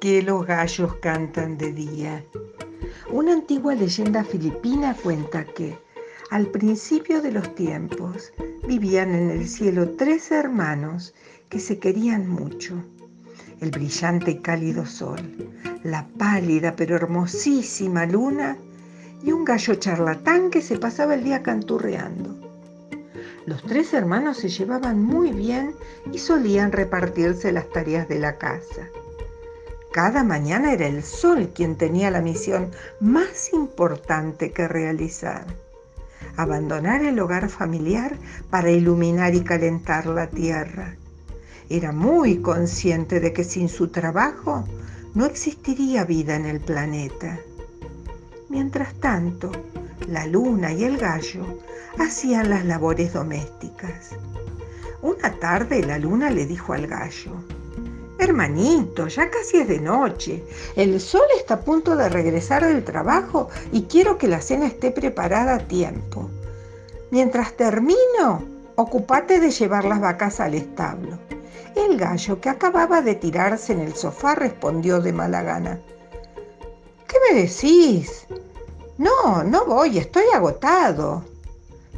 qué los gallos cantan de día? Una antigua leyenda filipina cuenta que, al principio de los tiempos, vivían en el cielo tres hermanos que se querían mucho. El brillante y cálido sol, la pálida pero hermosísima luna y un gallo charlatán que se pasaba el día canturreando. Los tres hermanos se llevaban muy bien y solían repartirse las tareas de la casa. Cada mañana era el sol quien tenía la misión más importante que realizar. Abandonar el hogar familiar para iluminar y calentar la tierra. Era muy consciente de que sin su trabajo no existiría vida en el planeta. Mientras tanto, la luna y el gallo hacían las labores domésticas. Una tarde la luna le dijo al gallo, Hermanito, ya casi es de noche. El sol está a punto de regresar del trabajo y quiero que la cena esté preparada a tiempo. Mientras termino, ocúpate de llevar las vacas al establo. El gallo, que acababa de tirarse en el sofá, respondió de mala gana. ¿Qué me decís? No, no voy, estoy agotado.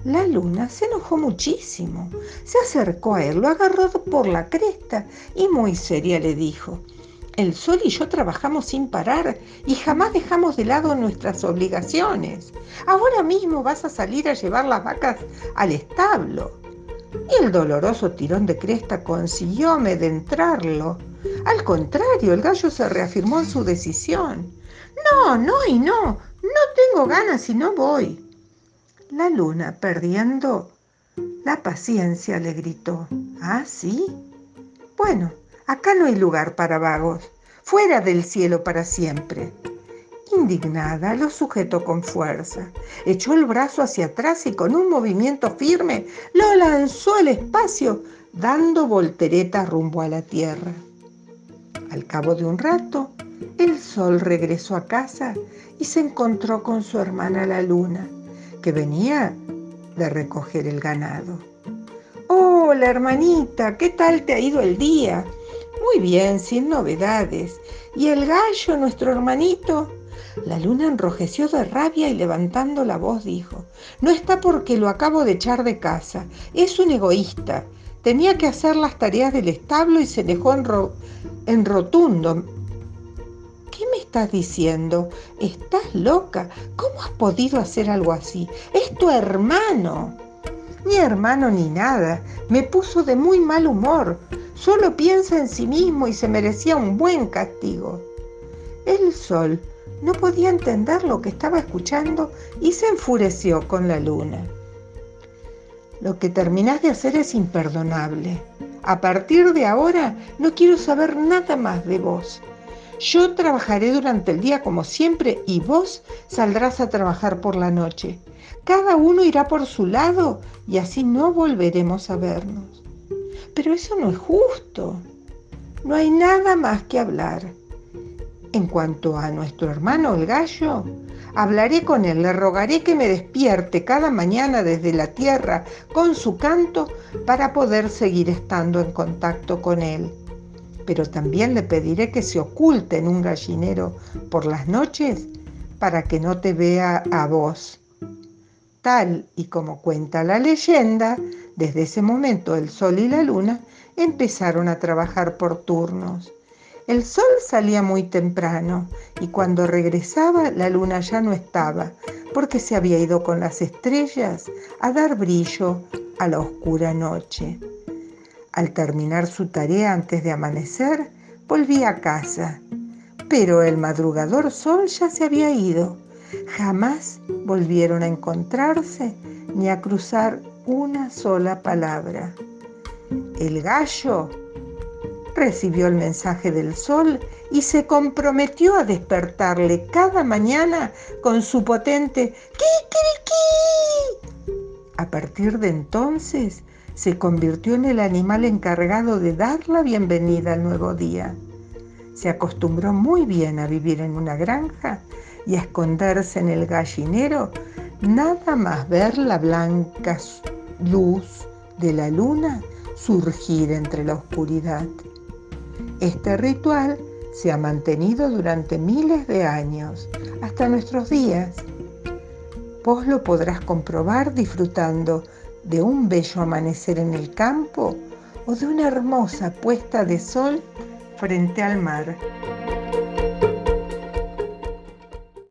La luna se enojó muchísimo. Se acercó a él, lo agarró por la cresta y muy seria le dijo, el sol y yo trabajamos sin parar y jamás dejamos de lado nuestras obligaciones. Ahora mismo vas a salir a llevar las vacas al establo. Y el doloroso tirón de cresta consiguió amedrentarlo. Al contrario, el gallo se reafirmó en su decisión. No, no y no, no tengo ganas y no voy. La luna, perdiendo la paciencia, le gritó. ¿Ah, sí? Bueno, acá no hay lugar para vagos. Fuera del cielo para siempre. Indignada, lo sujetó con fuerza. Echó el brazo hacia atrás y con un movimiento firme lo lanzó al espacio, dando volteretas rumbo a la tierra. Al cabo de un rato, el sol regresó a casa y se encontró con su hermana la luna que venía de recoger el ganado. Hola hermanita, ¿qué tal te ha ido el día? Muy bien, sin novedades. ¿Y el gallo, nuestro hermanito? La luna enrojeció de rabia y levantando la voz dijo, no está porque lo acabo de echar de casa, es un egoísta. Tenía que hacer las tareas del establo y se dejó en, en rotundo ¿Qué me estás diciendo? ¿Estás loca? ¿Cómo has podido hacer algo así? Es tu hermano. Ni hermano ni nada. Me puso de muy mal humor. Solo piensa en sí mismo y se merecía un buen castigo. El sol no podía entender lo que estaba escuchando y se enfureció con la luna. Lo que terminás de hacer es imperdonable. A partir de ahora no quiero saber nada más de vos. Yo trabajaré durante el día como siempre y vos saldrás a trabajar por la noche. Cada uno irá por su lado y así no volveremos a vernos. Pero eso no es justo. No hay nada más que hablar. En cuanto a nuestro hermano el gallo, hablaré con él, le rogaré que me despierte cada mañana desde la tierra con su canto para poder seguir estando en contacto con él pero también le pediré que se oculte en un gallinero por las noches para que no te vea a vos. Tal y como cuenta la leyenda, desde ese momento el sol y la luna empezaron a trabajar por turnos. El sol salía muy temprano y cuando regresaba la luna ya no estaba porque se había ido con las estrellas a dar brillo a la oscura noche. Al terminar su tarea antes de amanecer, volví a casa, pero el madrugador sol ya se había ido. Jamás volvieron a encontrarse ni a cruzar una sola palabra. El gallo recibió el mensaje del sol y se comprometió a despertarle cada mañana con su potente ¡Kikiriki! A partir de entonces, se convirtió en el animal encargado de dar la bienvenida al nuevo día. Se acostumbró muy bien a vivir en una granja y a esconderse en el gallinero, nada más ver la blanca luz de la luna surgir entre la oscuridad. Este ritual se ha mantenido durante miles de años, hasta nuestros días. Vos lo podrás comprobar disfrutando de un bello amanecer en el campo o de una hermosa puesta de sol frente al mar.